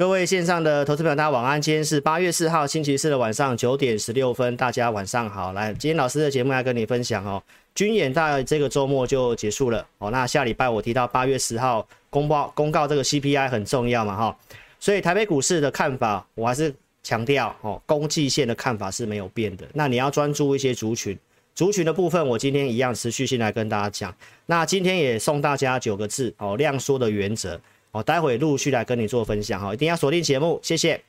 各位线上的投资朋友，大家晚安。今天是八月四号星期四的晚上九点十六分，大家晚上好。来，今天老师的节目要跟你分享哦，军演大这个周末就结束了哦。那下礼拜我提到八月十号公报公告这个 CPI 很重要嘛哈，所以台北股市的看法我还是强调哦，攻季线的看法是没有变的。那你要专注一些族群，族群的部分我今天一样持续性来跟大家讲。那今天也送大家九个字哦，量缩的原则。哦待会陆续来跟你做分享哈，一定要锁定节目，谢谢。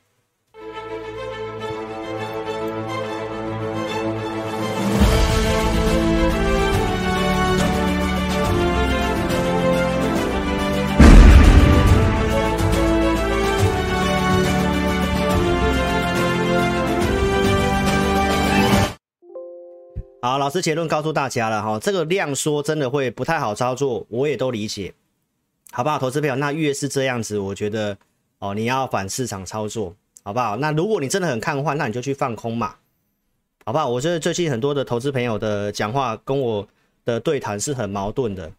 好，老师结论告诉大家了哈，这个量缩真的会不太好操作，我也都理解。好不好，投资朋友？那越是这样子，我觉得哦，你要反市场操作，好不好？那如果你真的很看坏，那你就去放空嘛，好不好？我觉得最近很多的投资朋友的讲话跟我的对谈是很矛盾的，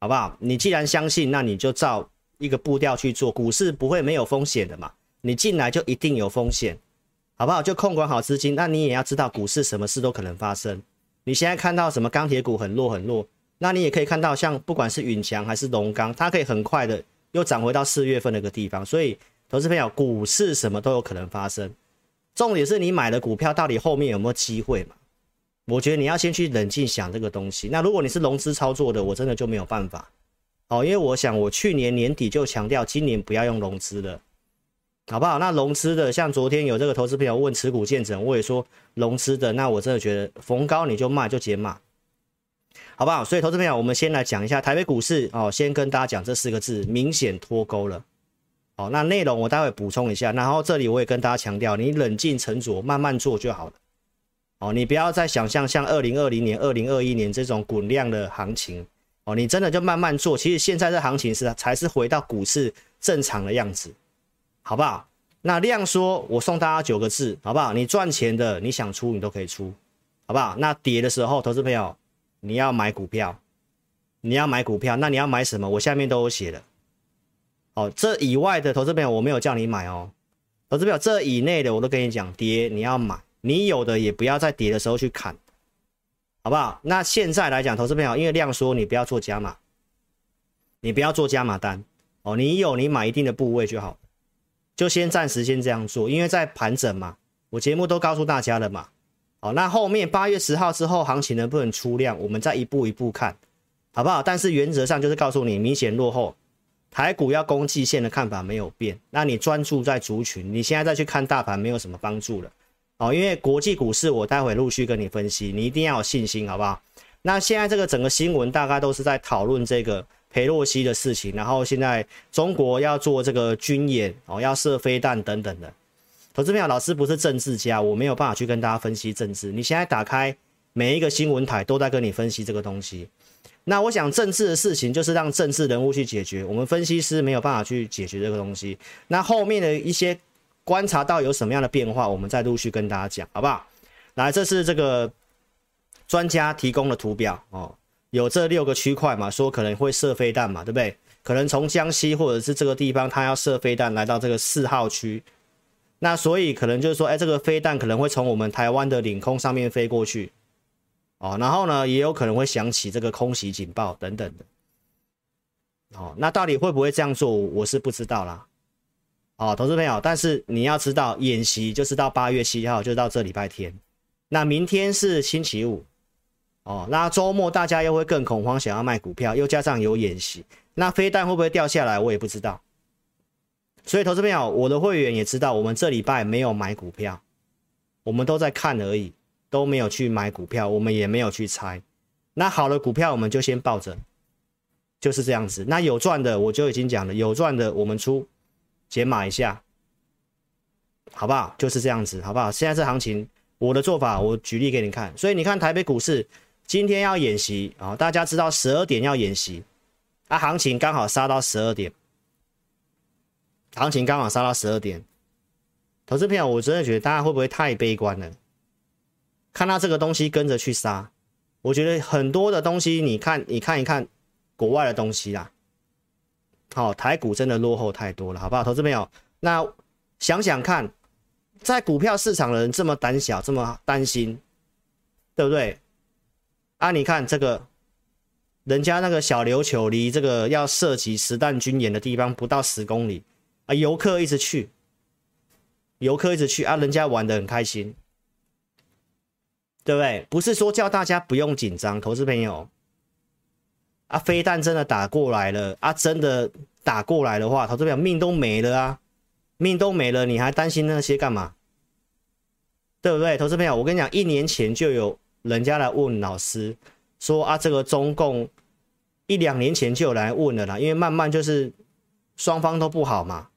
好不好？你既然相信，那你就照一个步调去做，股市不会没有风险的嘛，你进来就一定有风险，好不好？就控管好资金，那你也要知道，股市什么事都可能发生。你现在看到什么钢铁股很弱很弱？那你也可以看到，像不管是允强还是龙钢，它可以很快的又涨回到四月份那个地方。所以，投资朋友，股市什么都有可能发生。重点是你买的股票到底后面有没有机会嘛？我觉得你要先去冷静想这个东西。那如果你是融资操作的，我真的就没有办法哦，因为我想我去年年底就强调，今年不要用融资了，好不好？那融资的，像昨天有这个投资朋友问持股见证，我也说融资的，那我真的觉得逢高你就卖就减码。好不好？所以，投资朋友，我们先来讲一下台北股市哦。先跟大家讲这四个字，明显脱钩了。好，那内容我待会补充一下。然后这里我也跟大家强调，你冷静沉着，慢慢做就好了。哦，你不要再想象像二零二零年、二零二一年这种滚量的行情。哦，你真的就慢慢做。其实现在这行情是才是回到股市正常的样子，好不好？那量说，我送大家九个字，好不好？你赚钱的，你想出你都可以出，好不好？那跌的时候，投资朋友。你要买股票，你要买股票，那你要买什么？我下面都有写了。哦，这以外的投资朋友我没有叫你买哦。投资朋友这以内的我都跟你讲，跌你要买，你有的也不要在跌的时候去砍，好不好？那现在来讲，投资朋友因为量缩，你不要做加码，你不要做加码单哦。你有你买一定的部位就好，就先暂时先这样做，因为在盘整嘛。我节目都告诉大家了嘛。好，那后面八月十号之后，行情能不能出量，我们再一步一步看，好不好？但是原则上就是告诉你，明显落后，台股要攻季线的看法没有变。那你专注在族群，你现在再去看大盘，没有什么帮助了。哦，因为国际股市我待会陆续跟你分析，你一定要有信心，好不好？那现在这个整个新闻大概都是在讨论这个裴洛西的事情，然后现在中国要做这个军演，哦，要射飞弹等等的。投资朋友，老师不是政治家，我没有办法去跟大家分析政治。你现在打开每一个新闻台，都在跟你分析这个东西。那我想，政治的事情就是让政治人物去解决，我们分析师没有办法去解决这个东西。那后面的一些观察到有什么样的变化，我们再陆续跟大家讲，好不好？来，这是这个专家提供的图表哦，有这六个区块嘛，说可能会射飞弹嘛，对不对？可能从江西或者是这个地方，他要射飞弹来到这个四号区。那所以可能就是说，哎，这个飞弹可能会从我们台湾的领空上面飞过去，哦，然后呢，也有可能会响起这个空袭警报等等的，哦，那到底会不会这样做，我是不知道啦，哦，投资朋友，但是你要知道，演习就是到八月七号，就到这礼拜天，那明天是星期五，哦，那周末大家又会更恐慌，想要卖股票，又加上有演习，那飞弹会不会掉下来，我也不知道。所以，投资朋友，我的会员也知道，我们这礼拜没有买股票，我们都在看而已，都没有去买股票，我们也没有去猜。那好的股票，我们就先抱着，就是这样子。那有赚的，我就已经讲了，有赚的我们出，解码一下，好不好？就是这样子，好不好？现在这行情，我的做法，我举例给你看。所以你看台北股市今天要演习啊，大家知道十二点要演习，啊，行情刚好杀到十二点。行情刚好杀到十二点，投资朋友，我真的觉得大家会不会太悲观了？看到这个东西跟着去杀，我觉得很多的东西，你看，你看一看国外的东西啦。好，台股真的落后太多了，好不好？投资朋友，那想想看，在股票市场的人这么胆小，这么担心，对不对？啊，你看这个，人家那个小琉球离这个要涉及实弹军演的地方不到十公里啊，游客一直去，游客一直去啊，人家玩得很开心，对不对？不是说叫大家不用紧张，投资朋友。啊，飞弹真的打过来了啊！真的打过来的话，投资朋友命都没了啊，命都没了，你还担心那些干嘛？对不对？投资朋友，我跟你讲，一年前就有人家来问老师说啊，这个中共一两年前就有来问了啦，因为慢慢就是双方都不好嘛，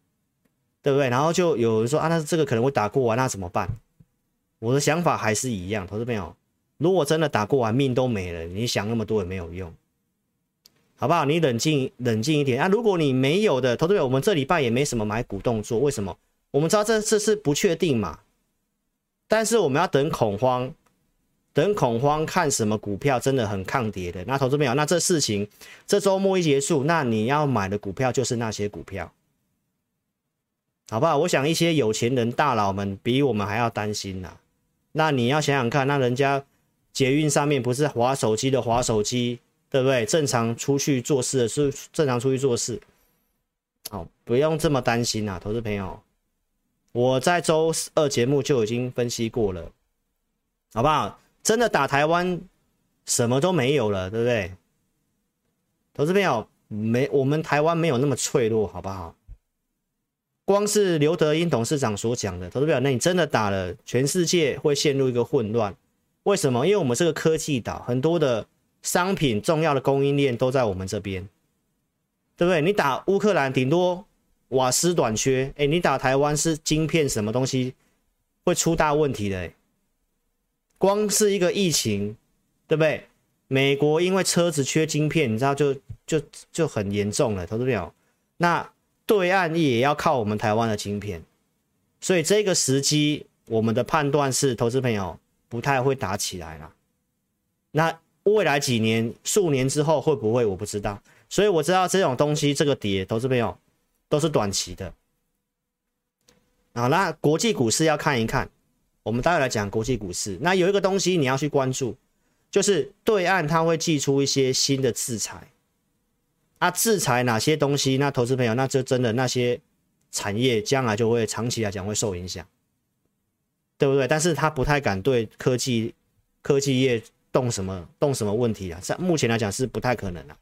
对不对？然后就有人说啊，那这个可能会打过完，那怎么办？我的想法还是一样，投资朋友，如果真的打过完，命都没了，你想那么多也没有用。好不好？你冷静冷静一点啊！如果你没有的，投资朋友，我们这礼拜也没什么买股动作，为什么？我们知道这次是不确定嘛，但是我们要等恐慌，等恐慌看什么股票真的很抗跌的。那投资朋友，那这事情这周末一结束，那你要买的股票就是那些股票，好不好？我想一些有钱人大佬们比我们还要担心呐。那你要想想看，那人家捷运上面不是划手机的划手机。对不对？正常出去做事的是正常出去做事，好，不用这么担心啊，投资朋友。我在周二节目就已经分析过了，好不好？真的打台湾，什么都没有了，对不对？投资朋友，没，我们台湾没有那么脆弱，好不好？光是刘德英董事长所讲的，投资表，那你真的打了，全世界会陷入一个混乱。为什么？因为我们是个科技岛，很多的。商品重要的供应链都在我们这边，对不对？你打乌克兰顶多瓦斯短缺，哎，你打台湾是晶片什么东西会出大问题的？哎，光是一个疫情，对不对？美国因为车子缺晶片，你知道就就就很严重了，投资表。那对岸也要靠我们台湾的晶片，所以这个时机，我们的判断是，投资朋友不太会打起来了。那。未来几年、数年之后会不会？我不知道，所以我知道这种东西，这个跌，投资朋友都是短期的。好，那国际股市要看一看，我们待会来讲国际股市。那有一个东西你要去关注，就是对岸它会祭出一些新的制裁。啊，制裁哪些东西？那投资朋友，那就真的那些产业将来就会长期来讲会受影响，对不对？但是他不太敢对科技科技业。动什么动什么问题啊？在目前来讲是不太可能的，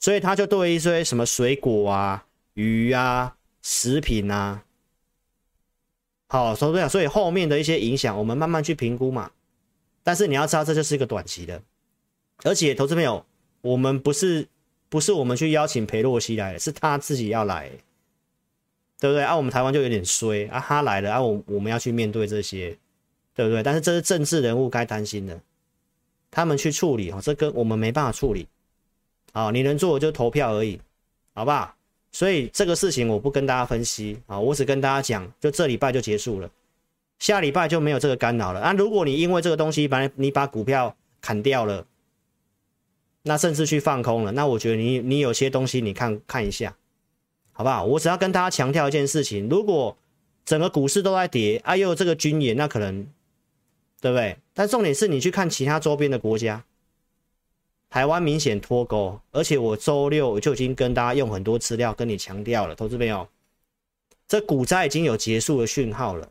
所以他就对一些什么水果啊、鱼啊、食品啊，好，所以这样，所以后面的一些影响，我们慢慢去评估嘛。但是你要知道，这就是一个短期的，而且投资朋友，我们不是不是我们去邀请裴洛西来，是他自己要来，对不对？啊，我们台湾就有点衰啊，他来了啊，我我们要去面对这些，对不对？但是这是政治人物该担心的。他们去处理哦，这跟我们没办法处理，啊，你能做的就投票而已，好不好？所以这个事情我不跟大家分析啊，我只跟大家讲，就这礼拜就结束了，下礼拜就没有这个干扰了。那如果你因为这个东西把你把股票砍掉了，那甚至去放空了，那我觉得你你有些东西你看看一下，好不好？我只要跟大家强调一件事情，如果整个股市都在跌，啊，又有这个军演，那可能。对不对？但重点是你去看其他周边的国家，台湾明显脱钩，而且我周六就已经跟大家用很多资料跟你强调了，投资朋友，这股灾已经有结束的讯号了，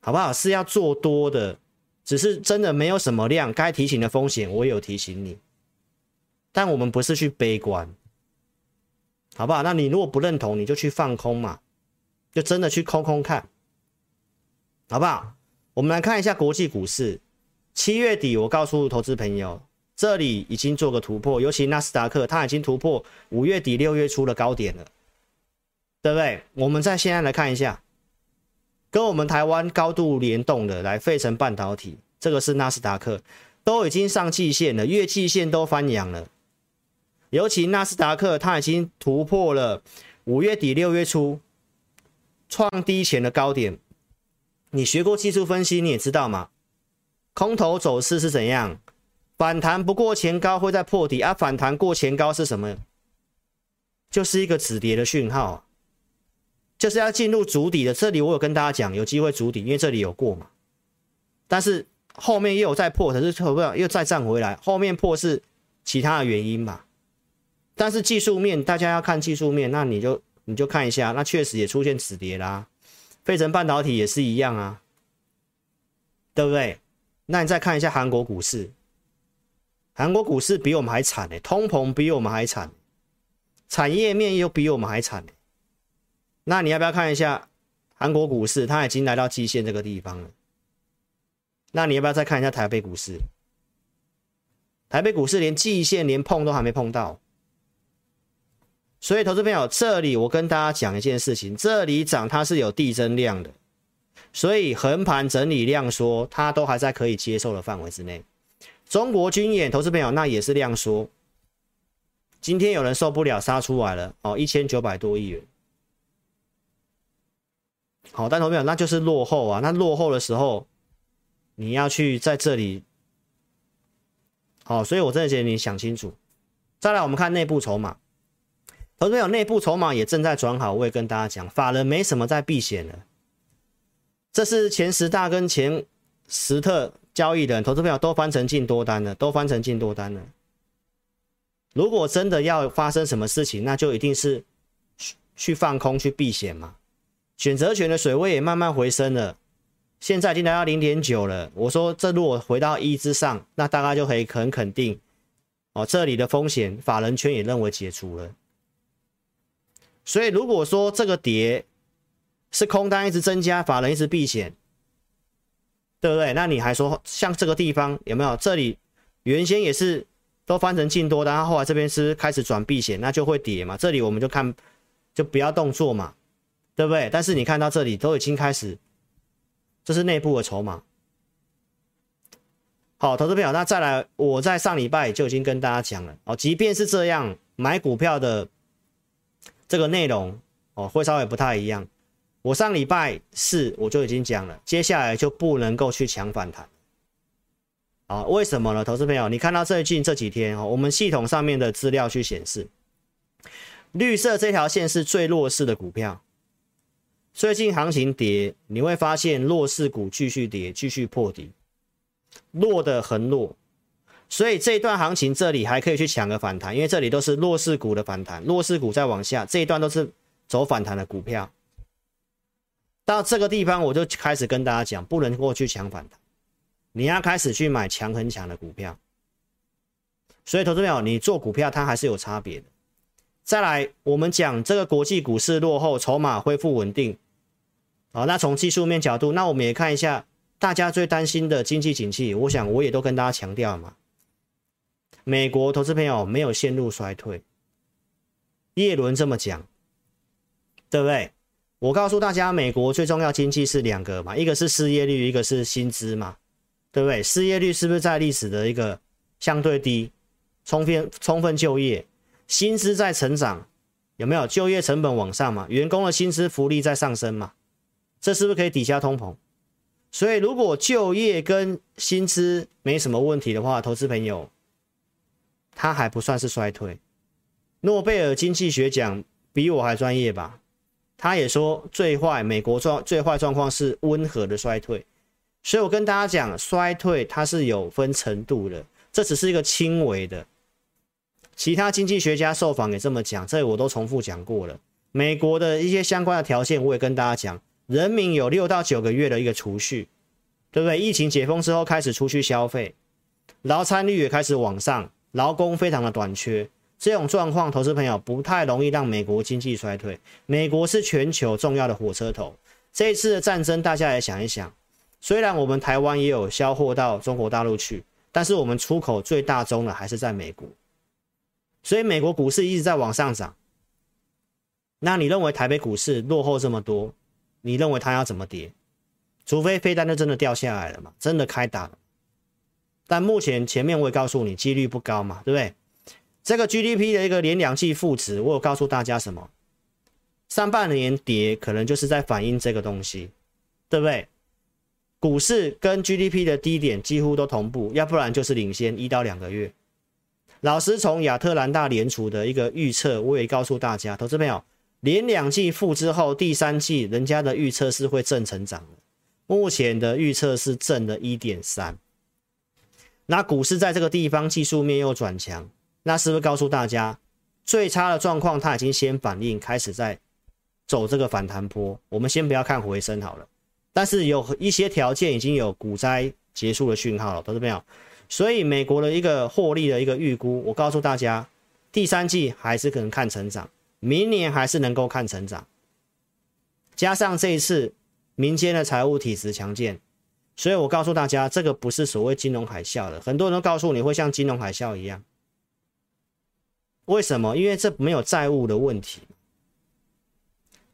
好不好？是要做多的，只是真的没有什么量，该提醒的风险我有提醒你，但我们不是去悲观，好不好？那你如果不认同，你就去放空嘛，就真的去空空看，好不好？我们来看一下国际股市，七月底我告诉投资朋友，这里已经做个突破，尤其纳斯达克，它已经突破五月底六月初的高点了，对不对？我们再现在来看一下，跟我们台湾高度联动的，来费城半导体，这个是纳斯达克，都已经上季线了，月季线都翻阳了，尤其纳斯达克它已经突破了五月底六月初创低前的高点。你学过技术分析，你也知道嘛，空头走势是怎样？反弹不过前高会再破底啊，反弹过前高是什么？就是一个止跌的讯号，就是要进入主底的。这里我有跟大家讲，有机会主底，因为这里有过嘛。但是后面又有再破，可是破不了，又再站回来。后面破是其他的原因吧？但是技术面，大家要看技术面，那你就你就看一下，那确实也出现止跌啦。费城半导体也是一样啊，对不对？那你再看一下韩国股市，韩国股市比我们还惨呢，通膨比我们还惨，产业面又比我们还惨。那你要不要看一下韩国股市？它已经来到季线这个地方了。那你要不要再看一下台北股市？台北股市连季线连碰都还没碰到。所以，投资朋友，这里我跟大家讲一件事情：这里涨它是有递增量的，所以横盘整理量缩，它都还在可以接受的范围之内。中国军演，投资朋友，那也是量缩。今天有人受不了，杀出来了哦，一千九百多亿元。好，但投资朋友，那就是落后啊。那落后的时候，你要去在这里。好，所以我真的觉得你想清楚。再来，我们看内部筹码。投资朋友，内部筹码也正在转好，我也跟大家讲，法人没什么在避险了。这是前十大跟前十特交易的，投资朋友都翻成净多单了，都翻成净多单了。如果真的要发生什么事情，那就一定是去放空去避险嘛。选择权的水位也慢慢回升了，现在已经来到零点九了。我说这如果回到一之上，那大家就可以很肯定哦，这里的风险法人圈也认为解除了。所以如果说这个跌是空单一直增加，法人一直避险，对不对？那你还说像这个地方有没有？这里原先也是都翻成净多单，然后后来这边是开始转避险，那就会跌嘛。这里我们就看就不要动作嘛，对不对？但是你看到这里都已经开始，这是内部的筹码。好，投资朋友，那再来，我在上礼拜就已经跟大家讲了哦，即便是这样买股票的。这个内容哦，会稍微不太一样。我上礼拜四我就已经讲了，接下来就不能够去抢反弹。啊，为什么呢？投资朋友，你看到最近这几天哦，我们系统上面的资料去显示，绿色这条线是最弱势的股票。最近行情跌，你会发现弱势股继续跌，继续破底，弱的很弱。所以这一段行情这里还可以去抢个反弹，因为这里都是弱势股的反弹，弱势股再往下，这一段都是走反弹的股票。到这个地方我就开始跟大家讲，不能过去抢反弹，你要开始去买强很强的股票。所以投资朋友，你做股票它还是有差别的。再来，我们讲这个国际股市落后，筹码恢复稳定。好，那从技术面角度，那我们也看一下大家最担心的经济景气，我想我也都跟大家强调嘛。美国投资朋友没有陷入衰退，叶伦这么讲，对不对？我告诉大家，美国最重要经济是两个嘛，一个是失业率，一个是薪资嘛，对不对？失业率是不是在历史的一个相对低，充分充分就业，薪资在成长，有没有就业成本往上嘛？员工的薪资福利在上升嘛？这是不是可以抵消通膨？所以如果就业跟薪资没什么问题的话，投资朋友。他还不算是衰退，诺贝尔经济学奖比我还专业吧？他也说最坏，美国状最坏状况是温和的衰退，所以我跟大家讲，衰退它是有分程度的，这只是一个轻微的。其他经济学家受访也这么讲，这我都重复讲过了。美国的一些相关的条件，我也跟大家讲，人民有六到九个月的一个储蓄，对不对？疫情解封之后开始出去消费，劳参率也开始往上。劳工非常的短缺，这种状况，投资朋友不太容易让美国经济衰退。美国是全球重要的火车头，这一次的战争，大家也想一想，虽然我们台湾也有销货到中国大陆去，但是我们出口最大宗的还是在美国，所以美国股市一直在往上涨。那你认为台北股市落后这么多，你认为它要怎么跌？除非飞单就真的掉下来了嘛，真的开打了。但目前前面我也告诉你，几率不高嘛，对不对？这个 GDP 的一个连两季负值，我有告诉大家什么？上半年跌可能就是在反映这个东西，对不对？股市跟 GDP 的低点几乎都同步，要不然就是领先一到两个月。老师从亚特兰大联储的一个预测，我也告诉大家，投资朋友，连两季负之后，第三季人家的预测是会正成长的，目前的预测是正的一点三。那股市在这个地方技术面又转强，那是不是告诉大家最差的状况它已经先反应，开始在走这个反弹波？我们先不要看回升好了，但是有一些条件已经有股灾结束的讯号了，投资朋友。所以美国的一个获利的一个预估，我告诉大家，第三季还是可能看成长。明年还是能够看成长，加上这一次民间的财务体质强健，所以我告诉大家，这个不是所谓金融海啸的。很多人都告诉你会像金融海啸一样，为什么？因为这没有债务的问题，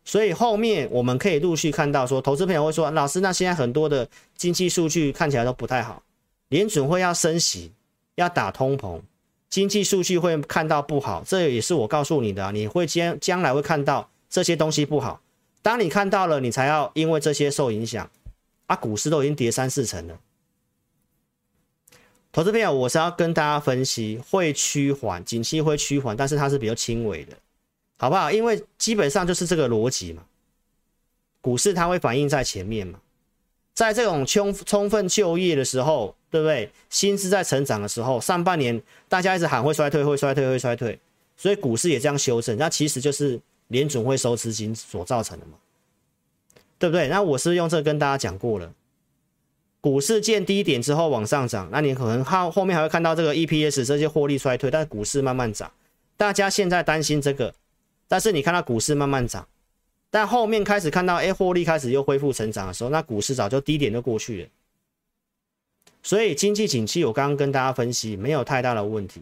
所以后面我们可以陆续看到说，投资朋友会说，老师，那现在很多的经济数据看起来都不太好，联准会要升息，要打通膨。经济数据会看到不好，这也是我告诉你的，你会将将来会看到这些东西不好。当你看到了，你才要因为这些受影响啊。股市都已经跌三四成了，投资朋友，我是要跟大家分析会趋缓，景气会趋缓，但是它是比较轻微的，好不好？因为基本上就是这个逻辑嘛，股市它会反映在前面嘛。在这种充充分就业的时候，对不对？薪资在成长的时候，上半年大家一直喊会衰退，会衰退，会衰退，所以股市也这样修正。那其实就是联准会收资金所造成的嘛，对不对？那我是用这个跟大家讲过了，股市见低点之后往上涨，那你可能后后面还会看到这个 EPS 这些获利衰退，但是股市慢慢涨。大家现在担心这个，但是你看到股市慢慢涨。但后面开始看到，哎，获利开始又恢复成长的时候，那股市早就低点就过去了。所以经济景气，我刚刚跟大家分析，没有太大的问题。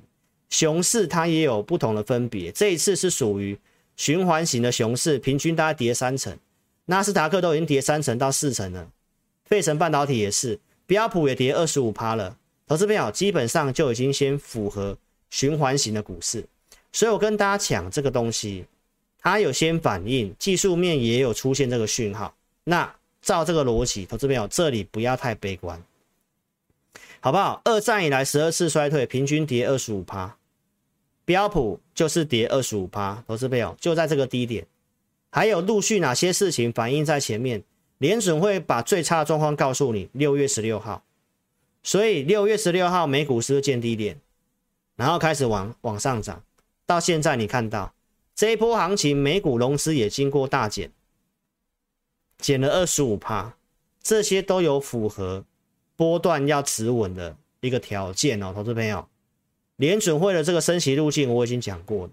熊市它也有不同的分别，这一次是属于循环型的熊市，平均大概跌三成，纳斯达克都已经跌三成到四成了，费城半导体也是，标普也跌二十五趴了。投资朋友基本上就已经先符合循环型的股市，所以我跟大家讲这个东西。它有先反应，技术面也有出现这个讯号。那照这个逻辑，投资朋友这里不要太悲观，好不好？二战以来十二次衰退，平均跌二十五趴，标普就是跌二十五趴。投资朋友就在这个低点，还有陆续哪些事情反映在前面？联准会把最差的状况告诉你，六月十六号。所以六月十六号美股是不是见低点，然后开始往往上涨，到现在你看到。这一波行情，美股融资也经过大减，减了二十五趴，这些都有符合波段要持稳的一个条件哦，投资朋友，联准会的这个升息路径我已经讲过了，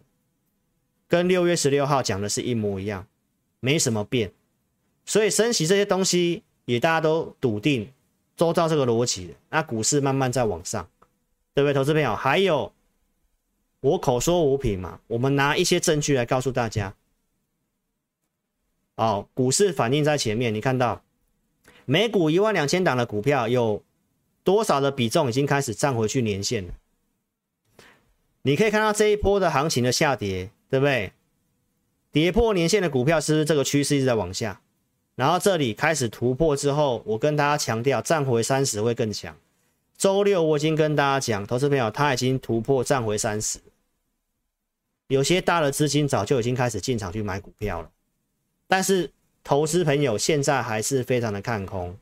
跟六月十六号讲的是一模一样，没什么变，所以升息这些东西也大家都笃定，都照这个逻辑，那股市慢慢在往上，对不对，投资朋友？还有。我口说无凭嘛，我们拿一些证据来告诉大家。哦，股市反映在前面，你看到每股一万两千档的股票有多少的比重已经开始站回去年线了？你可以看到这一波的行情的下跌，对不对？跌破年线的股票是不是这个趋势一直在往下？然后这里开始突破之后，我跟大家强调，站回三十会更强。周六我已经跟大家讲，投资朋友他已经突破站回三十。有些大的资金早就已经开始进场去买股票了，但是投资朋友现在还是非常的看空，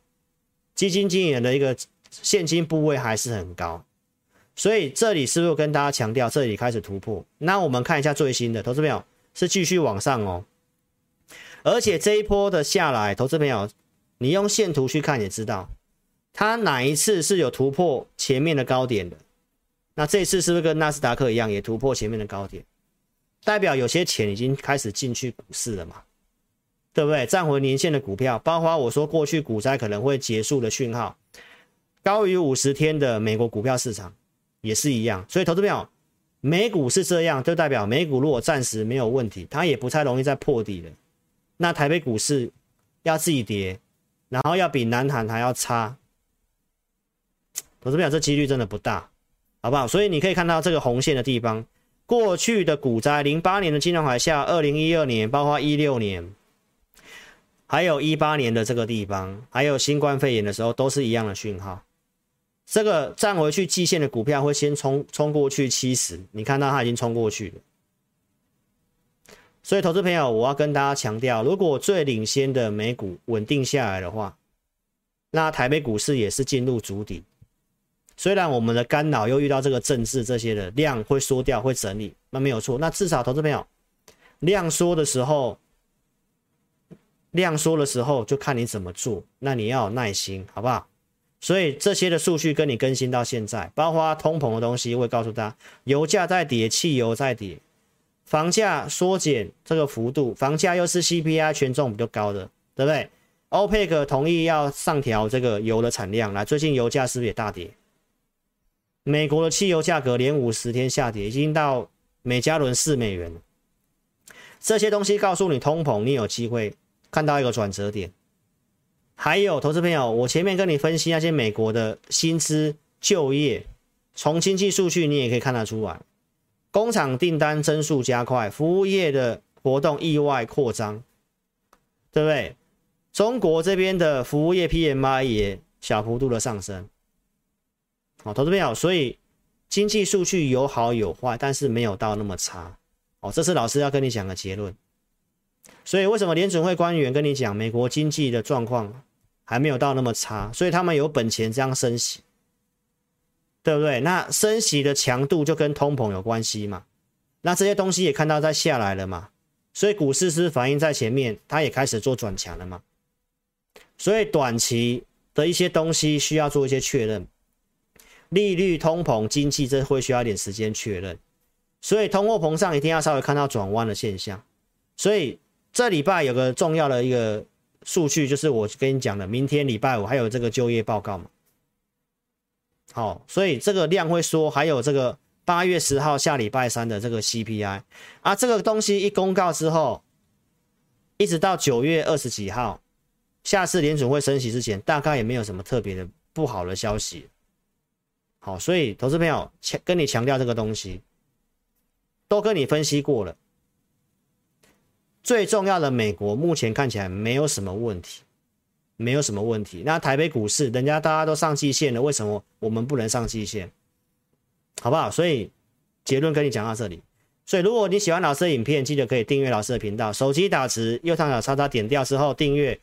基金经理人的一个现金部位还是很高，所以这里是不是跟大家强调，这里开始突破？那我们看一下最新的，投资朋友是继续往上哦，而且这一波的下来，投资朋友你用线图去看也知道，它哪一次是有突破前面的高点的？那这次是不是跟纳斯达克一样，也突破前面的高点？代表有些钱已经开始进去股市了嘛，对不对？站回年线的股票，包括我说过去股灾可能会结束的讯号，高于五十天的美国股票市场也是一样。所以投资朋友，美股是这样，就代表美股如果暂时没有问题，它也不太容易再破底了。那台北股市要自己跌，然后要比南韩还要差，投资朋友这几率真的不大，好不好？所以你可以看到这个红线的地方。过去的股灾，零八年的金融海啸，二零一二年，包括一六年，还有一八年的这个地方，还有新冠肺炎的时候，都是一样的讯号。这个站回去季线的股票会先冲冲过去七十，你看到它已经冲过去了。所以，投资朋友，我要跟大家强调，如果最领先的美股稳定下来的话，那台北股市也是进入主底。虽然我们的干扰又遇到这个政治这些的量会缩掉，会整理，那没有错。那至少投资朋友量缩的时候，量缩的时候就看你怎么做。那你要有耐心，好不好？所以这些的数据跟你更新到现在，包括通膨的东西，会告诉大家，油价在跌，汽油在跌，房价缩减这个幅度，房价又是 CPI 权重比较高的，对不对？OPEC 同意要上调这个油的产量，来，最近油价是不是也大跌？美国的汽油价格连五十天下跌，已经到每加仑四美元。这些东西告诉你通膨，你有机会看到一个转折点。还有投资朋友，我前面跟你分析那些美国的薪资、就业，从经济数据你也可以看得出来，工厂订单增速加快，服务业的活动意外扩张，对不对？中国这边的服务业 PMI 也小幅度的上升。好，投资朋友，所以经济数据有好有坏，但是没有到那么差。哦，这是老师要跟你讲的结论。所以为什么联准会官员跟你讲美国经济的状况还没有到那么差？所以他们有本钱这样升息，对不对？那升息的强度就跟通膨有关系嘛？那这些东西也看到在下来了嘛？所以股市是反映在前面，它也开始做转强了嘛？所以短期的一些东西需要做一些确认。利率、通膨、经济，这会需要一点时间确认，所以通货膨胀一定要稍微看到转弯的现象。所以这礼拜有个重要的一个数据，就是我跟你讲的，明天礼拜五还有这个就业报告嘛。好，所以这个量会说，还有这个八月十号下礼拜三的这个 CPI 啊，这个东西一公告之后，一直到九月二十几号，下次联准会升息之前，大概也没有什么特别的不好的消息。好，所以投资朋友强跟你强调这个东西，都跟你分析过了。最重要的，美国目前看起来没有什么问题，没有什么问题。那台北股市，人家大家都上季线了，为什么我们不能上季线？好不好？所以结论跟你讲到这里。所以如果你喜欢老师的影片，记得可以订阅老师的频道。手机打直右上角叉叉点掉之后订阅，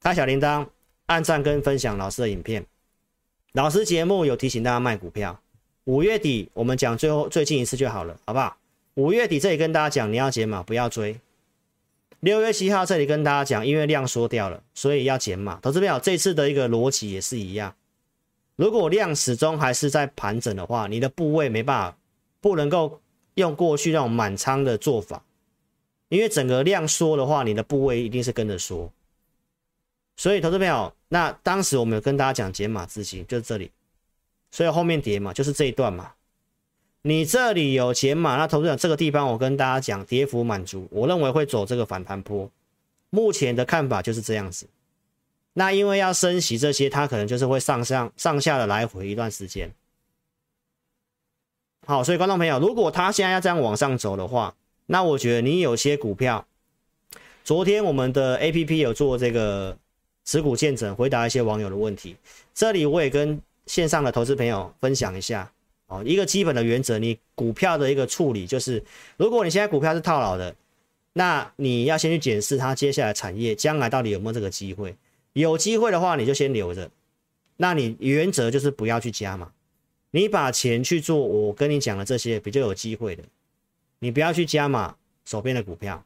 开小铃铛，按赞跟分享老师的影片。老师节目有提醒大家卖股票，五月底我们讲最后最近一次就好了，好不好？五月底这里跟大家讲，你要解码，不要追。六月七号这里跟大家讲，因为量缩掉了，所以要减码。投资朋友，这次的一个逻辑也是一样，如果量始终还是在盘整的话，你的部位没办法，不能够用过去那种满仓的做法，因为整个量缩的话，你的部位一定是跟着缩。所以，投资朋友，那当时我们有跟大家讲减码资金，就是这里，所以后面跌嘛，就是这一段嘛。你这里有钱嘛，那投资者这个地方，我跟大家讲，跌幅满足，我认为会走这个反弹坡。目前的看法就是这样子。那因为要升息这些，它可能就是会上上上下的来回一段时间。好，所以观众朋友，如果它现在要这样往上走的话，那我觉得你有些股票，昨天我们的 APP 有做这个。持股见证，回答一些网友的问题。这里我也跟线上的投资朋友分享一下哦，一个基本的原则，你股票的一个处理就是，如果你现在股票是套牢的，那你要先去检视它接下来产业将来到底有没有这个机会。有机会的话，你就先留着。那你原则就是不要去加码，你把钱去做我跟你讲的这些比较有机会的，你不要去加码手边的股票，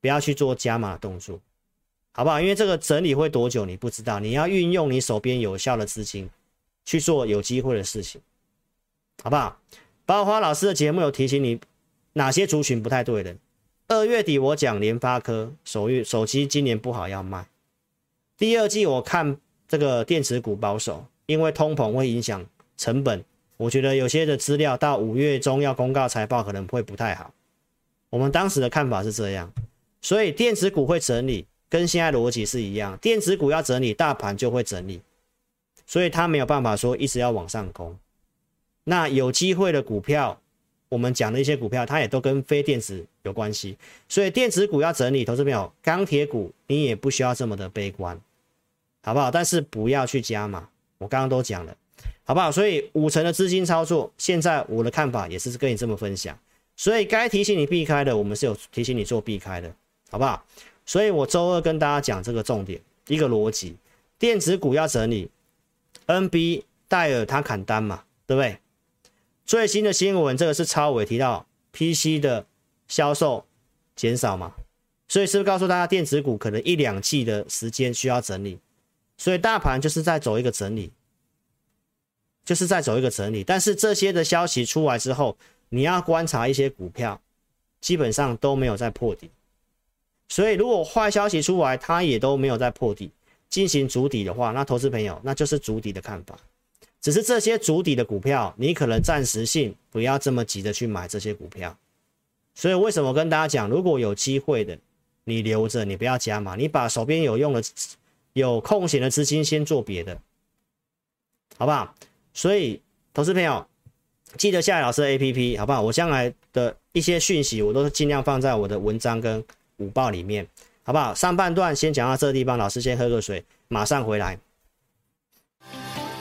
不要去做加码动作。好不好？因为这个整理会多久，你不知道。你要运用你手边有效的资金去做有机会的事情，好不好？包花老师的节目有提醒你哪些族群不太对的。二月底我讲联发科手运手机今年不好要卖。第二季我看这个电子股保守，因为通膨会影响成本。我觉得有些的资料到五月中要公告财报可能会不太好。我们当时的看法是这样，所以电子股会整理。跟现在逻辑是一样，电子股要整理，大盘就会整理，所以它没有办法说一直要往上攻。那有机会的股票，我们讲的一些股票，它也都跟非电子有关系，所以电子股要整理，投资朋友，钢铁股你也不需要这么的悲观，好不好？但是不要去加码，我刚刚都讲了，好不好？所以五成的资金操作，现在我的看法也是跟你这么分享。所以该提醒你避开的，我们是有提醒你做避开的，好不好？所以我周二跟大家讲这个重点，一个逻辑，电子股要整理，NB 戴尔他砍单嘛，对不对？最新的新闻，这个是超伟提到 PC 的销售减少嘛，所以是不是告诉大家电子股可能一两季的时间需要整理？所以大盘就是在走一个整理，就是在走一个整理。但是这些的消息出来之后，你要观察一些股票，基本上都没有在破底。所以如果坏消息出来，它也都没有在破底进行筑底的话，那投资朋友那就是筑底的看法。只是这些主底的股票，你可能暂时性不要这么急着去买这些股票。所以为什么跟大家讲，如果有机会的，你留着，你不要加码，你把手边有用的。有空闲的资金先做别的，好不好？所以，投资朋友记得下载老师的 APP，好不好？我将来的一些讯息，我都是尽量放在我的文章跟午报里面，好不好？上半段先讲到这个地方，老师先喝个水，马上回来。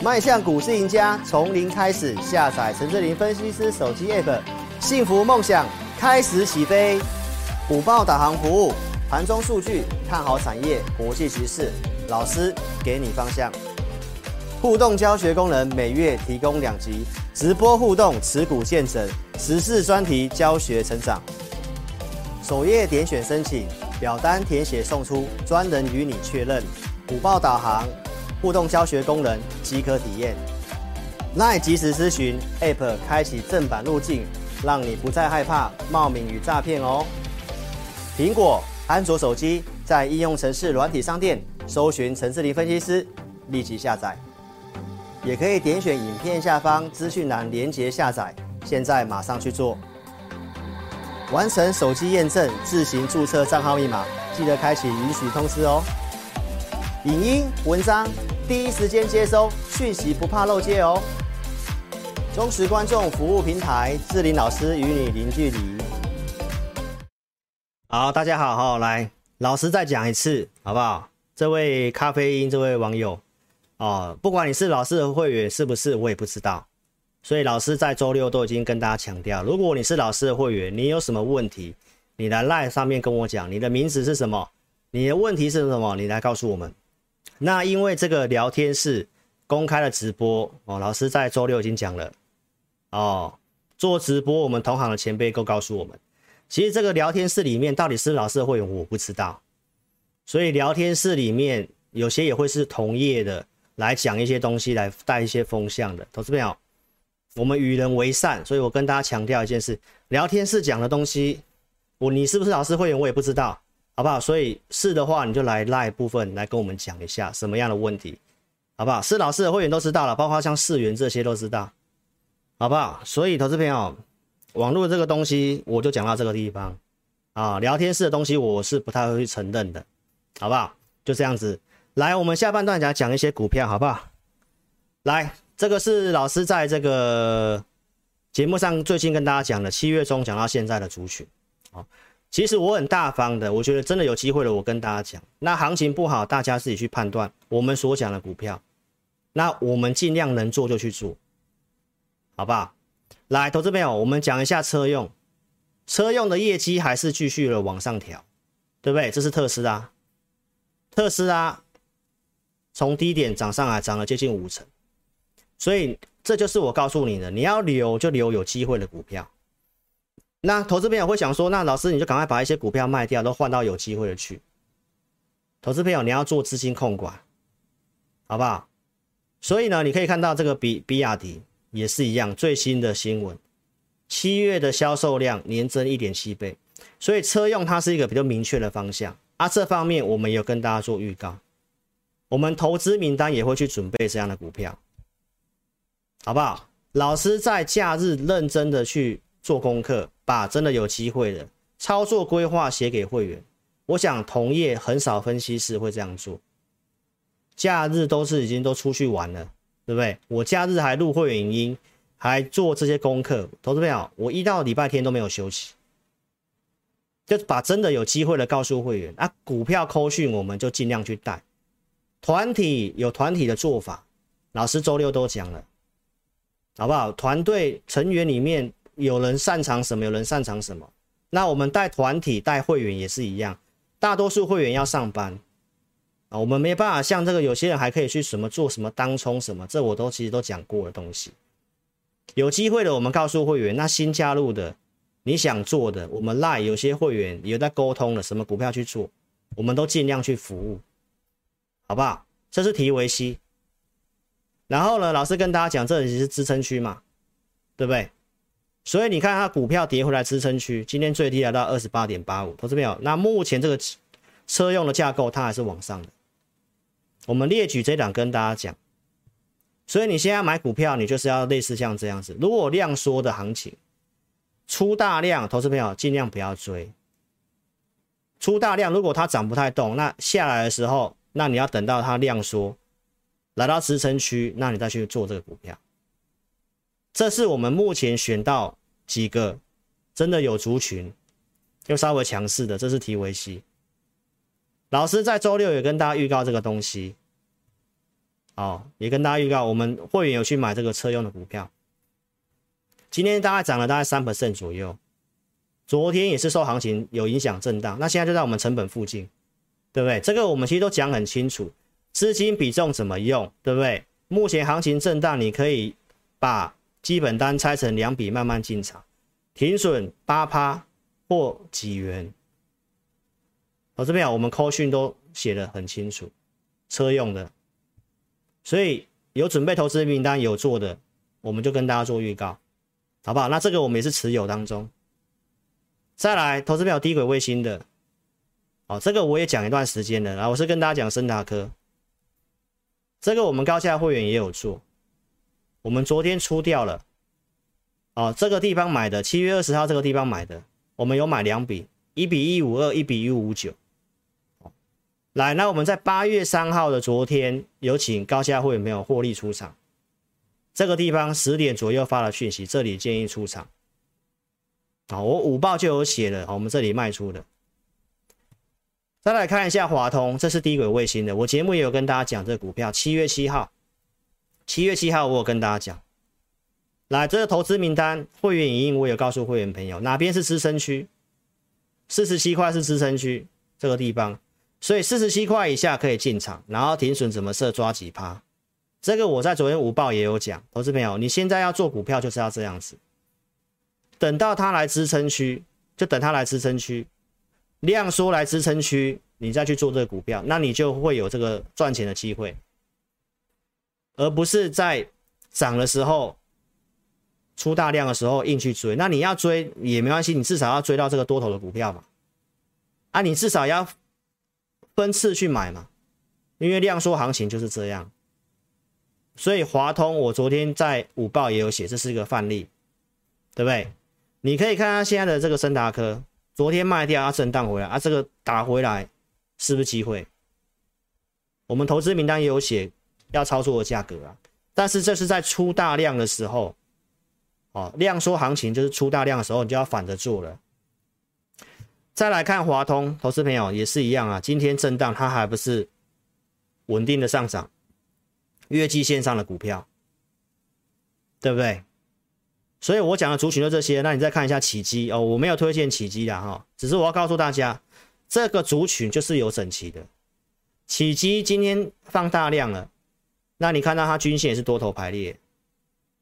迈向股市赢家，从零开始，下载陈志林分析师手机 APP，幸福梦想开始起飞，午报导航服务，盘中数据，看好产业，国际局势。老师给你方向，互动教学功能每月提供两集直播互动，持股见证，时事专题教学成长。首页点选申请表单填写送出，专人与你确认。午报导航，互动教学功能即可体验。LINE 即时咨询 App 开启正版路径，让你不再害怕冒名与诈骗哦。苹果、安卓手机在应用程式软体商店。搜寻陈志林分析师，立即下载，也可以点选影片下方资讯栏连结下载。现在马上去做，完成手机验证，自行注册账号密码，记得开启允许通知哦。影音文章第一时间接收讯息，不怕漏接哦。忠实观众服务平台，志林老师与你零距离。好，大家好好，来，老师再讲一次，好不好？这位咖啡因，这位网友，哦，不管你是老师的会员是不是，我也不知道。所以老师在周六都已经跟大家强调，如果你是老师的会员，你有什么问题，你来 LINE 上面跟我讲，你的名字是什么，你的问题是什么，你来告诉我们。那因为这个聊天室公开的直播，哦，老师在周六已经讲了，哦，做直播，我们同行的前辈都告诉我们，其实这个聊天室里面到底是老师的会员，我不知道。所以聊天室里面有些也会是同业的来讲一些东西，来带一些风向的。投资朋友，我们与人为善，所以我跟大家强调一件事：聊天室讲的东西，我你是不是老师会员，我也不知道，好不好？所以是的话，你就来赖部分来跟我们讲一下什么样的问题，好不好？是老师的会员都知道了，包括像四元这些都知道，好不好？所以投资朋友，网络这个东西我就讲到这个地方啊，聊天室的东西我是不太会去承认的。好不好？就这样子，来，我们下半段讲讲一些股票，好不好？来，这个是老师在这个节目上最近跟大家讲的，七月中讲到现在的族群。好，其实我很大方的，我觉得真的有机会了，我跟大家讲。那行情不好，大家自己去判断我们所讲的股票。那我们尽量能做就去做，好不好？来，投资朋友，我们讲一下车用，车用的业绩还是继续的往上调，对不对？这是特斯拉。特斯拉从低点涨上来，涨了接近五成，所以这就是我告诉你的，你要留就留有机会的股票。那投资朋友会想说，那老师你就赶快把一些股票卖掉，都换到有机会的去。投资朋友你要做资金控管，好不好？所以呢，你可以看到这个比比亚迪也是一样，最新的新闻，七月的销售量年增一点七倍，所以车用它是一个比较明确的方向。啊，这方面我们有跟大家做预告，我们投资名单也会去准备这样的股票，好不好？老师在假日认真的去做功课，啊真的有机会的操作规划写给会员。我想同业很少分析师会这样做，假日都是已经都出去玩了，对不对？我假日还录会员音，还做这些功课，投资朋友，我一到礼拜天都没有休息。就把真的有机会的告诉会员啊，股票扣讯我们就尽量去带，团体有团体的做法，老师周六都讲了，好不好？团队成员里面有人擅长什么，有人擅长什么。那我们带团体带会员也是一样，大多数会员要上班啊，我们没办法像这个有些人还可以去什么做什么当冲什么，这我都其实都讲过的东西。有机会的，我们告诉会员，那新加入的，你想做的，我们赖有些会员有在沟通了，什么股票去做，我们都尽量去服务，好不好？这是提维 C。然后呢，老师跟大家讲，这里是支撑区嘛，对不对？所以你看它股票跌回来支撑区，今天最低来到二十八点八五，投资朋友？那目前这个车用的架构它还是往上的。我们列举这档跟大家讲。所以你现在买股票，你就是要类似像这样子。如果量缩的行情出大量，投资朋友尽量不要追。出大量，如果它涨不太动，那下来的时候，那你要等到它量缩来到支撑区，那你再去做这个股票。这是我们目前选到几个真的有族群又稍微强势的，这是提维 C。老师在周六也跟大家预告这个东西。哦，也跟大家预告，我们会员有去买这个车用的股票，今天大概涨了大概三 percent 左右，昨天也是受行情有影响震荡，那现在就在我们成本附近，对不对？这个我们其实都讲很清楚，资金比重怎么用，对不对？目前行情震荡，你可以把基本单拆成两笔慢慢进场，停损八趴或几元。我这边啊，我们扣讯都写的很清楚，车用的。所以有准备投资名单有做的，我们就跟大家做预告，好不好？那这个我们也是持有当中。再来，投资票低轨卫星的，哦，这个我也讲一段时间了。然后我是跟大家讲升达科，这个我们高价会员也有做，我们昨天出掉了，哦，这个地方买的，七月二十号这个地方买的，我们有买两笔，一比一五二，一比一五九。来，那我们在八月三号的昨天有请高价会员没有获利出场，这个地方十点左右发了讯息，这里建议出场。好，我午报就有写了，我们这里卖出的。再来看一下华通，这是低轨卫星的，我节目也有跟大家讲这股票，七月七号，七月七号我有跟大家讲。来，这个投资名单会员影音我有告诉会员朋友，哪边是支撑区？四十七块是支撑区，这个地方。所以四十七块以下可以进场，然后停损怎么设，抓几趴？这个我在昨天午报也有讲，投资朋友，你现在要做股票就是要这样子，等到它来支撑区，就等它来支撑区，量缩来支撑区，你再去做这个股票，那你就会有这个赚钱的机会，而不是在涨的时候出大量的时候硬去追。那你要追也没关系，你至少要追到这个多头的股票嘛，啊，你至少要。分次去买嘛，因为量缩行情就是这样，所以华通我昨天在午报也有写，这是一个范例，对不对？你可以看看现在的这个升达科，昨天卖掉，它震荡回来啊，这个打回来是不是机会？我们投资名单也有写要操作的价格啊，但是这是在出大量的时候，哦，量缩行情就是出大量的时候，你就要反着做了。再来看华通，投资朋友也是一样啊。今天震荡，它还不是稳定的上涨，月季线上的股票，对不对？所以我讲的族群就这些。那你再看一下启碁哦，我没有推荐启碁的哈，只是我要告诉大家，这个族群就是有整齐的。启碁今天放大量了，那你看到它均线也是多头排列，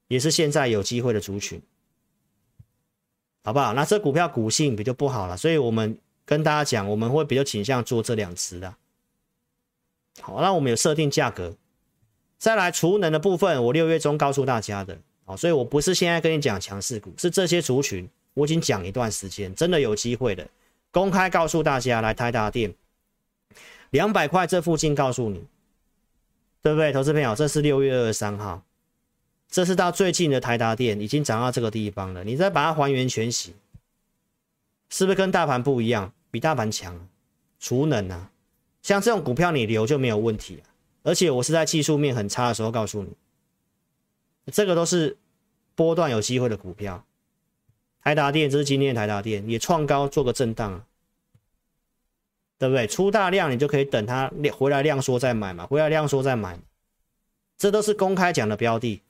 也是现在有机会的族群。好不好？那这股票股性比较不好了，所以我们跟大家讲，我们会比较倾向做这两只的。好，那我们有设定价格，再来储能的部分，我六月中告诉大家的。好，所以我不是现在跟你讲强势股，是这些族群，我已经讲一段时间，真的有机会的，公开告诉大家，来台达店两百块这附近告诉你，对不对？投资朋友，这是六月二十三号。这是到最近的台达电已经涨到这个地方了，你再把它还原全息，是不是跟大盘不一样？比大盘强，储能啊，像这种股票你留就没有问题，而且我是在技术面很差的时候告诉你，这个都是波段有机会的股票。台达电这是今天的台达电也创高做个震荡，对不对？出大量你就可以等它回来量缩再买嘛，回来量缩再买，这都是公开讲的标的。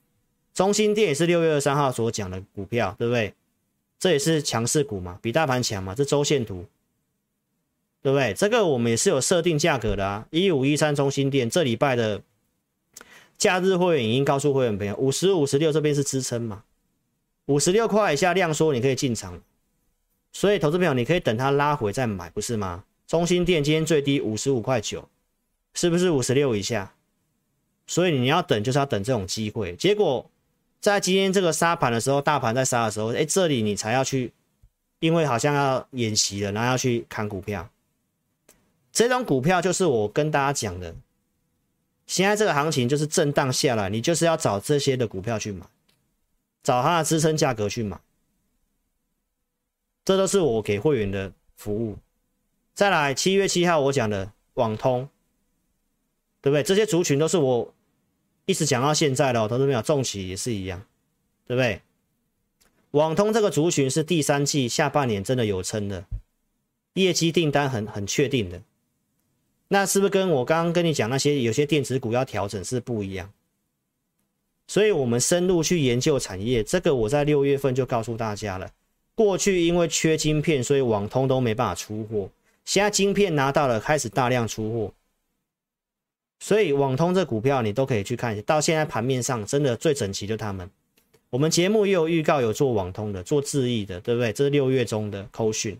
中心店也是六月二十三号所讲的股票，对不对？这也是强势股嘛，比大盘强嘛，这周线图，对不对？这个我们也是有设定价格的啊，一五一三中心店这礼拜的假日会员已经告诉会员朋友，五十五十六这边是支撑嘛，五十六块以下量缩你可以进场，所以投资朋友你可以等它拉回再买，不是吗？中兴电今天最低五十五块九，是不是五十六以下？所以你要等就是要等这种机会，结果。在今天这个杀盘的时候，大盘在杀的时候，哎，这里你才要去，因为好像要演习了，然后要去砍股票。这种股票就是我跟大家讲的，现在这个行情就是震荡下来，你就是要找这些的股票去买，找它的支撑价格去买。这都是我给会员的服务。再来，七月七号我讲的网通，对不对？这些族群都是我。一直讲到现在的，投资朋友，重企也是一样，对不对？网通这个族群是第三季下半年真的有撑的，业绩订单很很确定的。那是不是跟我刚刚跟你讲那些有些电子股要调整是不一样？所以我们深入去研究产业，这个我在六月份就告诉大家了。过去因为缺晶片，所以网通都没办法出货，现在晶片拿到了，开始大量出货。所以网通这股票你都可以去看一下，到现在盘面上真的最整齐就他们。我们节目也有预告，有做网通的，做智易的，对不对？这是六月中的扣讯，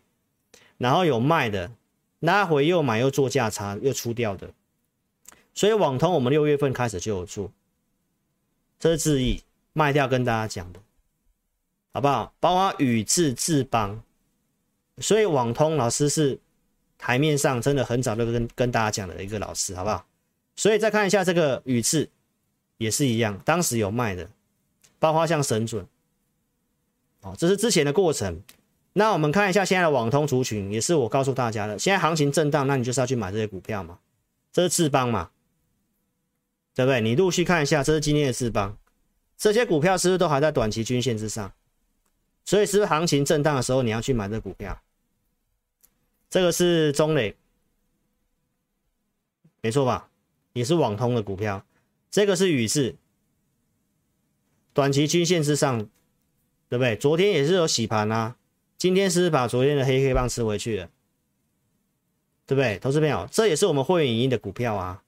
然后有卖的，拉回又买又做价差又出掉的。所以网通我们六月份开始就有做，这是智易卖掉跟大家讲的，好不好？包括宇智智邦，所以网通老师是台面上真的很早就跟跟大家讲的一个老师，好不好？所以再看一下这个宇智，也是一样，当时有卖的，包括像神准，哦，这是之前的过程。那我们看一下现在的网通族群，也是我告诉大家的，现在行情震荡，那你就是要去买这些股票嘛。这是智邦嘛，对不对？你陆续看一下，这是今天的智邦，这些股票是不是都还在短期均线之上？所以是不是行情震荡的时候，你要去买这股票？这个是中磊，没错吧？也是网通的股票，这个是宇智，短期均线之上，对不对？昨天也是有洗盘啊，今天是把昨天的黑黑棒吃回去了，对不对？投资朋友，这也是我们会员影音的股票啊，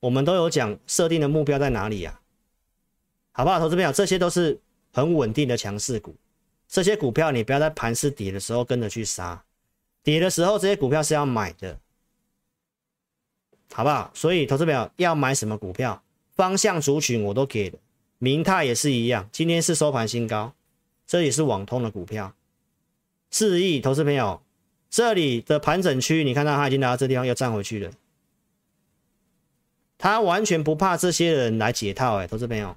我们都有讲设定的目标在哪里啊，好不好？投资朋友，这些都是很稳定的强势股，这些股票你不要在盘势底的时候跟着去杀，跌的时候这些股票是要买的。好不好？所以投资表要买什么股票，方向族群我都给了。明泰也是一样，今天是收盘新高，这也是网通的股票。智易投资朋友，这里的盘整区，你看到它已经来到这地方又站回去了，它完全不怕这些人来解套，哎，投资朋友，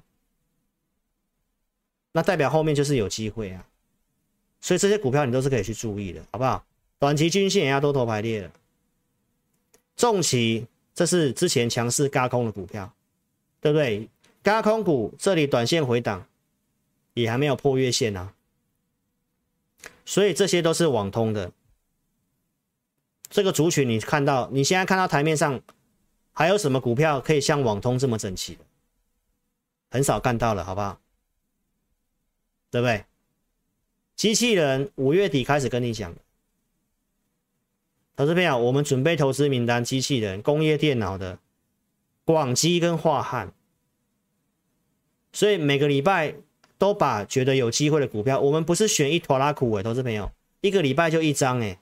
那代表后面就是有机会啊。所以这些股票你都是可以去注意的，好不好？短期均线也要多头排列了，重企。这是之前强势轧空的股票，对不对？轧空股这里短线回档，也还没有破月线啊，所以这些都是网通的。这个族群你看到，你现在看到台面上还有什么股票可以像网通这么整齐的？很少看到了，好不好？对不对？机器人五月底开始跟你讲。投资朋友，我们准备投资名单，机器人、工业电脑的广基跟樺汉，所以每个礼拜都把觉得有机会的股票，我们不是选一坨拉苦哎，投资朋友，一个礼拜就一张诶，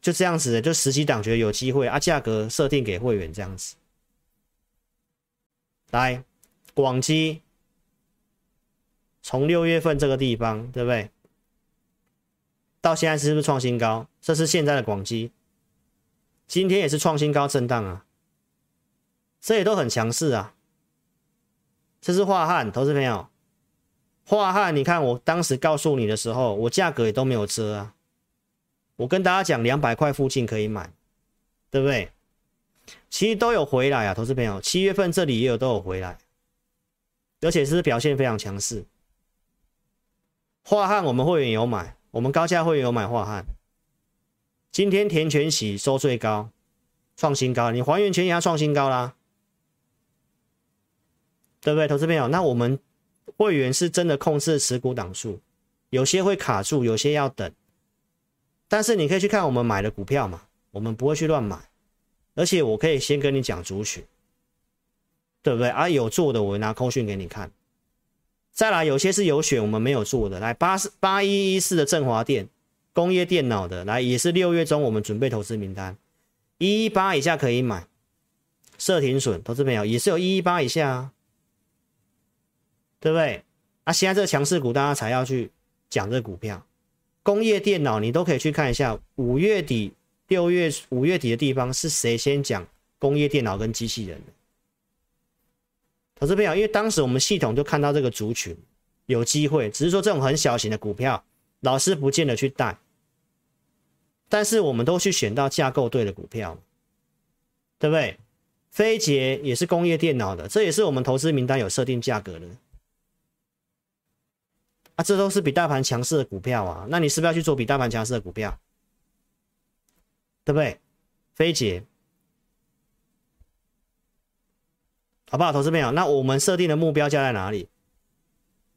就这样子的，就十几档觉得有机会啊，价格设定给会员这样子。来，广基从六月份这个地方，对不对？到现在是不是创新高？这是现在的广基，今天也是创新高震荡啊，这也都很强势啊。这是化汉，投资朋友，化汉，你看我当时告诉你的时候，我价格也都没有遮啊。我跟大家讲，两百块附近可以买，对不对？其实都有回来啊，投资朋友，七月份这里也有都有回来，而且是表现非常强势。化汉我们会员有买。我们高价会员有买化汉，今天填全息收最高，创新高，你还原权也要创新高啦，对不对？投资朋友，那我们会员是真的控制持股档数，有些会卡住，有些要等。但是你可以去看我们买的股票嘛，我们不会去乱买，而且我可以先跟你讲族群，对不对？啊，有做的我拿空讯给你看。再来，有些是有选我们没有做的，来八四八一一四的振华电工业电脑的，来也是六月中我们准备投资名单，一一八以下可以买，设停损，投资朋友也是有一一八以下啊，对不对？啊，现在这个强势股大家才要去讲这个股票。工业电脑，你都可以去看一下，五月底、六月、五月底的地方是谁先讲工业电脑跟机器人？投资朋友，因为当时我们系统就看到这个族群有机会，只是说这种很小型的股票，老师不见得去带，但是我们都去选到架构对的股票，对不对？飞捷也是工业电脑的，这也是我们投资名单有设定价格的。啊，这都是比大盘强势的股票啊，那你是不是要去做比大盘强势的股票？对不对？飞捷，好不好？投资朋友，那我们设定的目标价在哪里？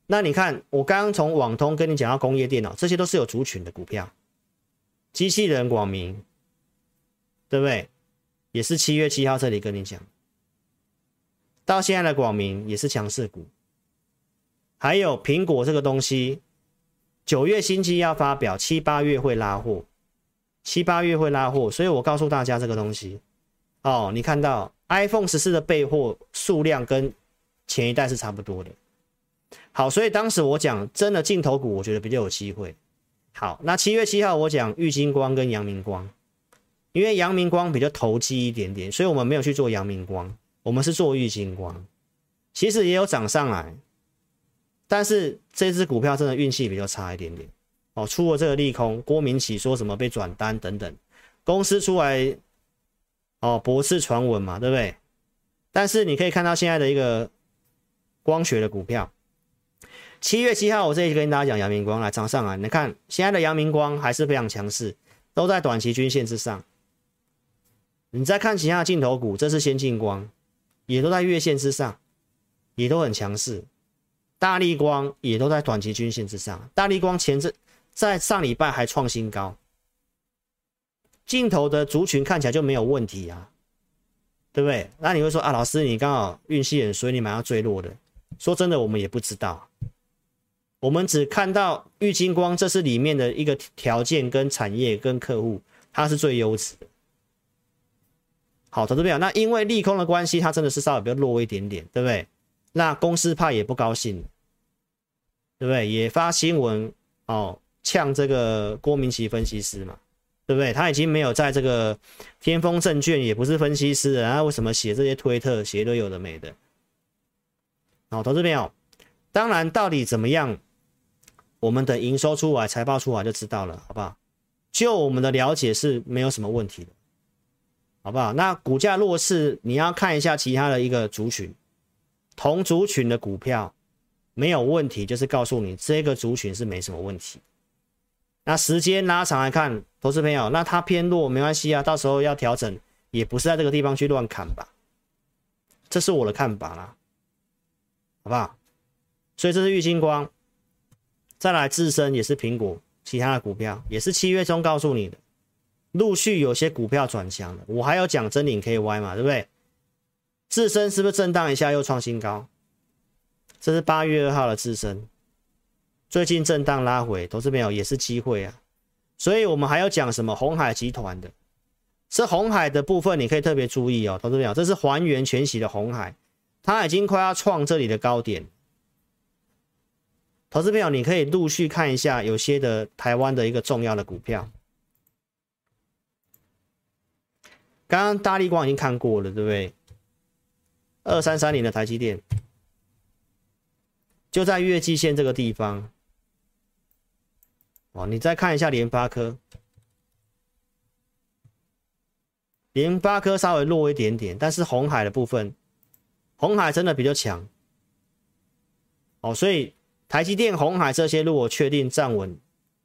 那你看，我刚刚从网通跟你讲到工业电脑，这些都是有族群的股票，机器人广明，对不对？也是七月七号这里跟你讲，到现在的广明也是强势股。还有苹果这个东西，九月新机要发表，七八月会拉货，七八月会拉货，所以我告诉大家这个东西，哦，你看到 iPhone 十四的备货数量跟前一代是差不多的，好，所以当时我讲真的镜头股，我觉得比较有机会。好，那七月七号我讲玉晶光跟阳明光，因为阳明光比较投机一点点，所以我们没有去做阳明光，我们是做玉晶光，其实也有涨上来。但是这只股票真的运气比较差一点点哦，出了这个利空，郭明启说什么被转单等等，公司出来哦博士传闻嘛，对不对？但是你可以看到现在的一个光学的股票，七月七号我这里跟大家讲阳明光来涨上来，你看现在的阳明光还是非常强势，都在短期均线之上。你再看其他的镜头股，这是先进光，也都在月线之上，也都很强势。大力光也都在短期均线之上，大力光前阵在上礼拜还创新高，镜头的族群看起来就没有问题啊，对不对？那你会说啊，老师你刚好运气很衰，你买到最弱的。说真的，我们也不知道，我们只看到玉金光，这是里面的一个条件跟产业跟客户，它是最优质的。好，投资朋友，那因为利空的关系，它真的是稍微比较弱一点点，对不对？那公司怕也不高兴，对不对？也发新闻哦，呛这个郭明錤分析师嘛，对不对？他已经没有在这个天风证券，也不是分析师了，他为什么写这些推特，写都有的没的？好，投资朋友，当然到底怎么样，我们等营收出来，财报出来就知道了，好不好？就我们的了解是没有什么问题的，好不好？那股价弱势，你要看一下其他的一个族群。同族群的股票没有问题，就是告诉你这个族群是没什么问题。那时间拉长来看，投资朋友，那它偏弱没关系啊，到时候要调整也不是在这个地方去乱砍吧，这是我的看法啦，好不好？所以这是玉晶光，再来智伸也是苹果，其他的股票也是七月中告诉你的，陆续有些股票转强了，我还有讲真领 KY 嘛，对不对？智伸是不是震荡一下又创新高？这是八月二号的智伸，最近震荡拉回，投资朋友也是机会啊。所以我们还要讲什么鸿海集团的，是红海的部分，你可以特别注意哦，投资朋友，这是还原全息的红海，它已经快要创这里的高点。投资朋友，你可以陆续看一下有些的台湾的一个重要的股票。刚刚大立光已经看过了，对不对？二三三零的台积电就在月季线这个地方哦，你再看一下联发科，联发科稍微弱一点点，但是红海的部分，红海真的比较强哦，所以台积电、红海这些如果确定站稳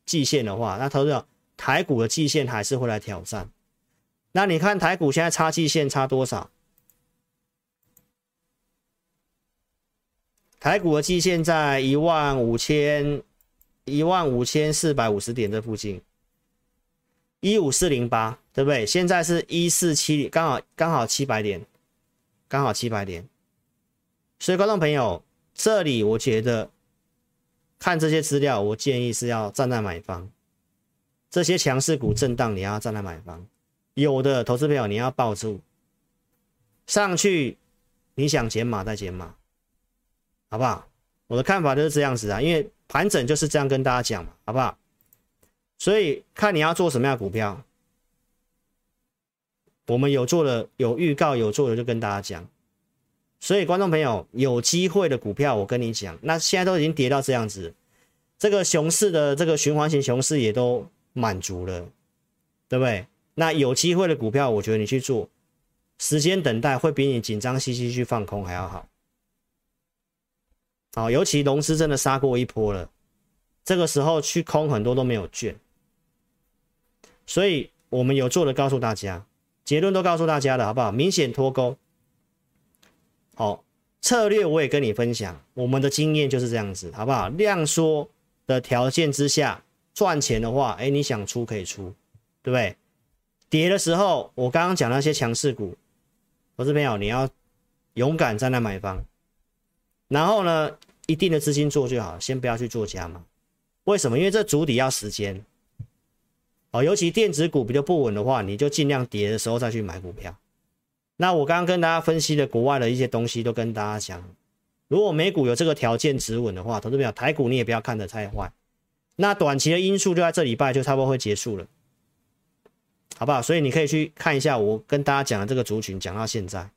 季线的话，那投资者台股的季线还是会来挑战。那你看台股现在差季线差多少？台股的季线在一万五千一万五千四百五十点这附近，一五四零八，对不对？现在是一四七，刚好刚好七百点，刚好七百点。所以观众朋友，这里我觉得看这些资料，我建议是要站在买方。这些强势股震荡，你要站在买方。有的投资朋友你要抱住，上去你想减码再减码，好不好？我的看法就是这样子啊，因为盘整就是这样跟大家讲嘛，好不好？所以看你要做什么样的股票，我们有做的有预告，有做的就跟大家讲。所以观众朋友有机会的股票，我跟你讲，那现在都已经跌到这样子，这个熊市的这个循环型熊市也都满足了，对不对？那有机会的股票，我觉得你去做，时间等待会比你紧张兮兮去放空还要好。好，尤其融资真的杀过一波了，这个时候去空很多都没有券，所以我们有做的告诉大家，结论都告诉大家了，好不好？明显脱钩。好，策略我也跟你分享，我们的经验就是这样子，好不好？量缩的条件之下赚钱的话，哎，你想出可以出，对不对？跌的时候，我刚刚讲那些强势股，投资朋友你要勇敢站在买方。然后呢，一定的资金做就好，先不要去做加码。为什么？因为这筑底要时间。哦，尤其电子股比较不稳的话，你就尽量跌的时候再去买股票。那我刚刚跟大家分析的国外的一些东西，都跟大家讲，如果美股有这个条件止稳的话，投资朋友台股你也不要看得太坏。那短期的因素就在这礼拜就差不多会结束了，好不好？所以你可以去看一下我跟大家讲的这个族群，讲到现在。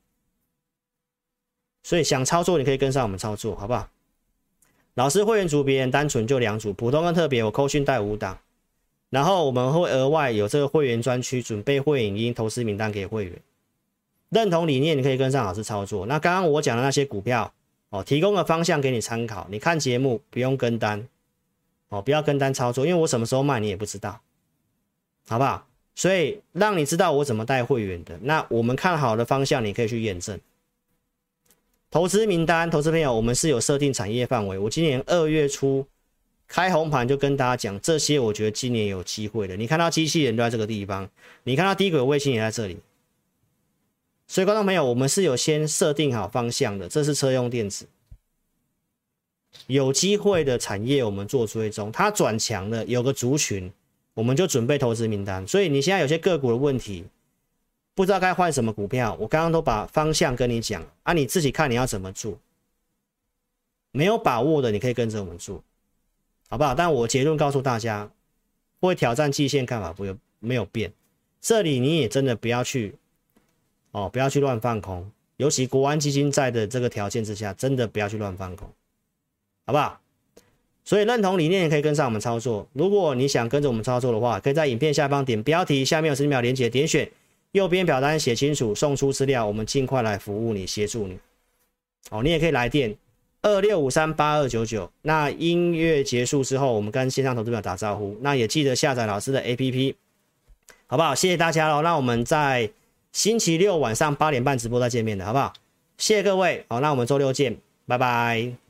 所以想操作，你可以跟上我们操作，好不好？老师会员组别人单纯就两组，普通跟特别，我扣讯带五档，然后我们会额外有这个会员专区，准备会影音投资名单给会员。认同理念，你可以跟上老师操作。那刚刚我讲的那些股票，哦，提供的方向给你参考。你看节目不用跟单，哦，不要跟单操作，因为我什么时候卖你也不知道，好不好？所以让你知道我怎么带会员的。那我们看好的方向，你可以去验证。投资名单，投资朋友，我们是有设定产业范围。我今年二月初开红盘就跟大家讲，这些我觉得今年有机会的。你看到机器人都在这个地方，你看到低轨卫星也在这里。所以，观众朋友，我们是有先设定好方向的。这是车用电子，有机会的产业我们做追踪，它转强了，有个族群，我们就准备投资名单。所以你现在有些个股的问题。不知道该换什么股票，我刚刚都把方向跟你讲啊，你自己看你要怎么做。没有把握的，你可以跟着我们做，好不好？但我结论告诉大家，会挑战季线看法不有没有变。这里你也真的不要去哦，不要去乱放空，尤其国安基金在的这个条件之下，真的不要去乱放空，好不好？所以认同理念也可以跟上我们操作。如果你想跟着我们操作的话，可以在影片下方点标题，下面有十秒连结，点选。右边表单写清楚，送出资料，我们尽快来服务你，协助你。哦，你也可以来电二六五三八二九九。那音乐结束之后，我们跟线上投资者打招呼。那也记得下载老师的 APP，好不好？谢谢大家喽。那我们在星期六晚上八点半直播再见面的好不好？谢谢各位。好，那我们周六见，拜拜。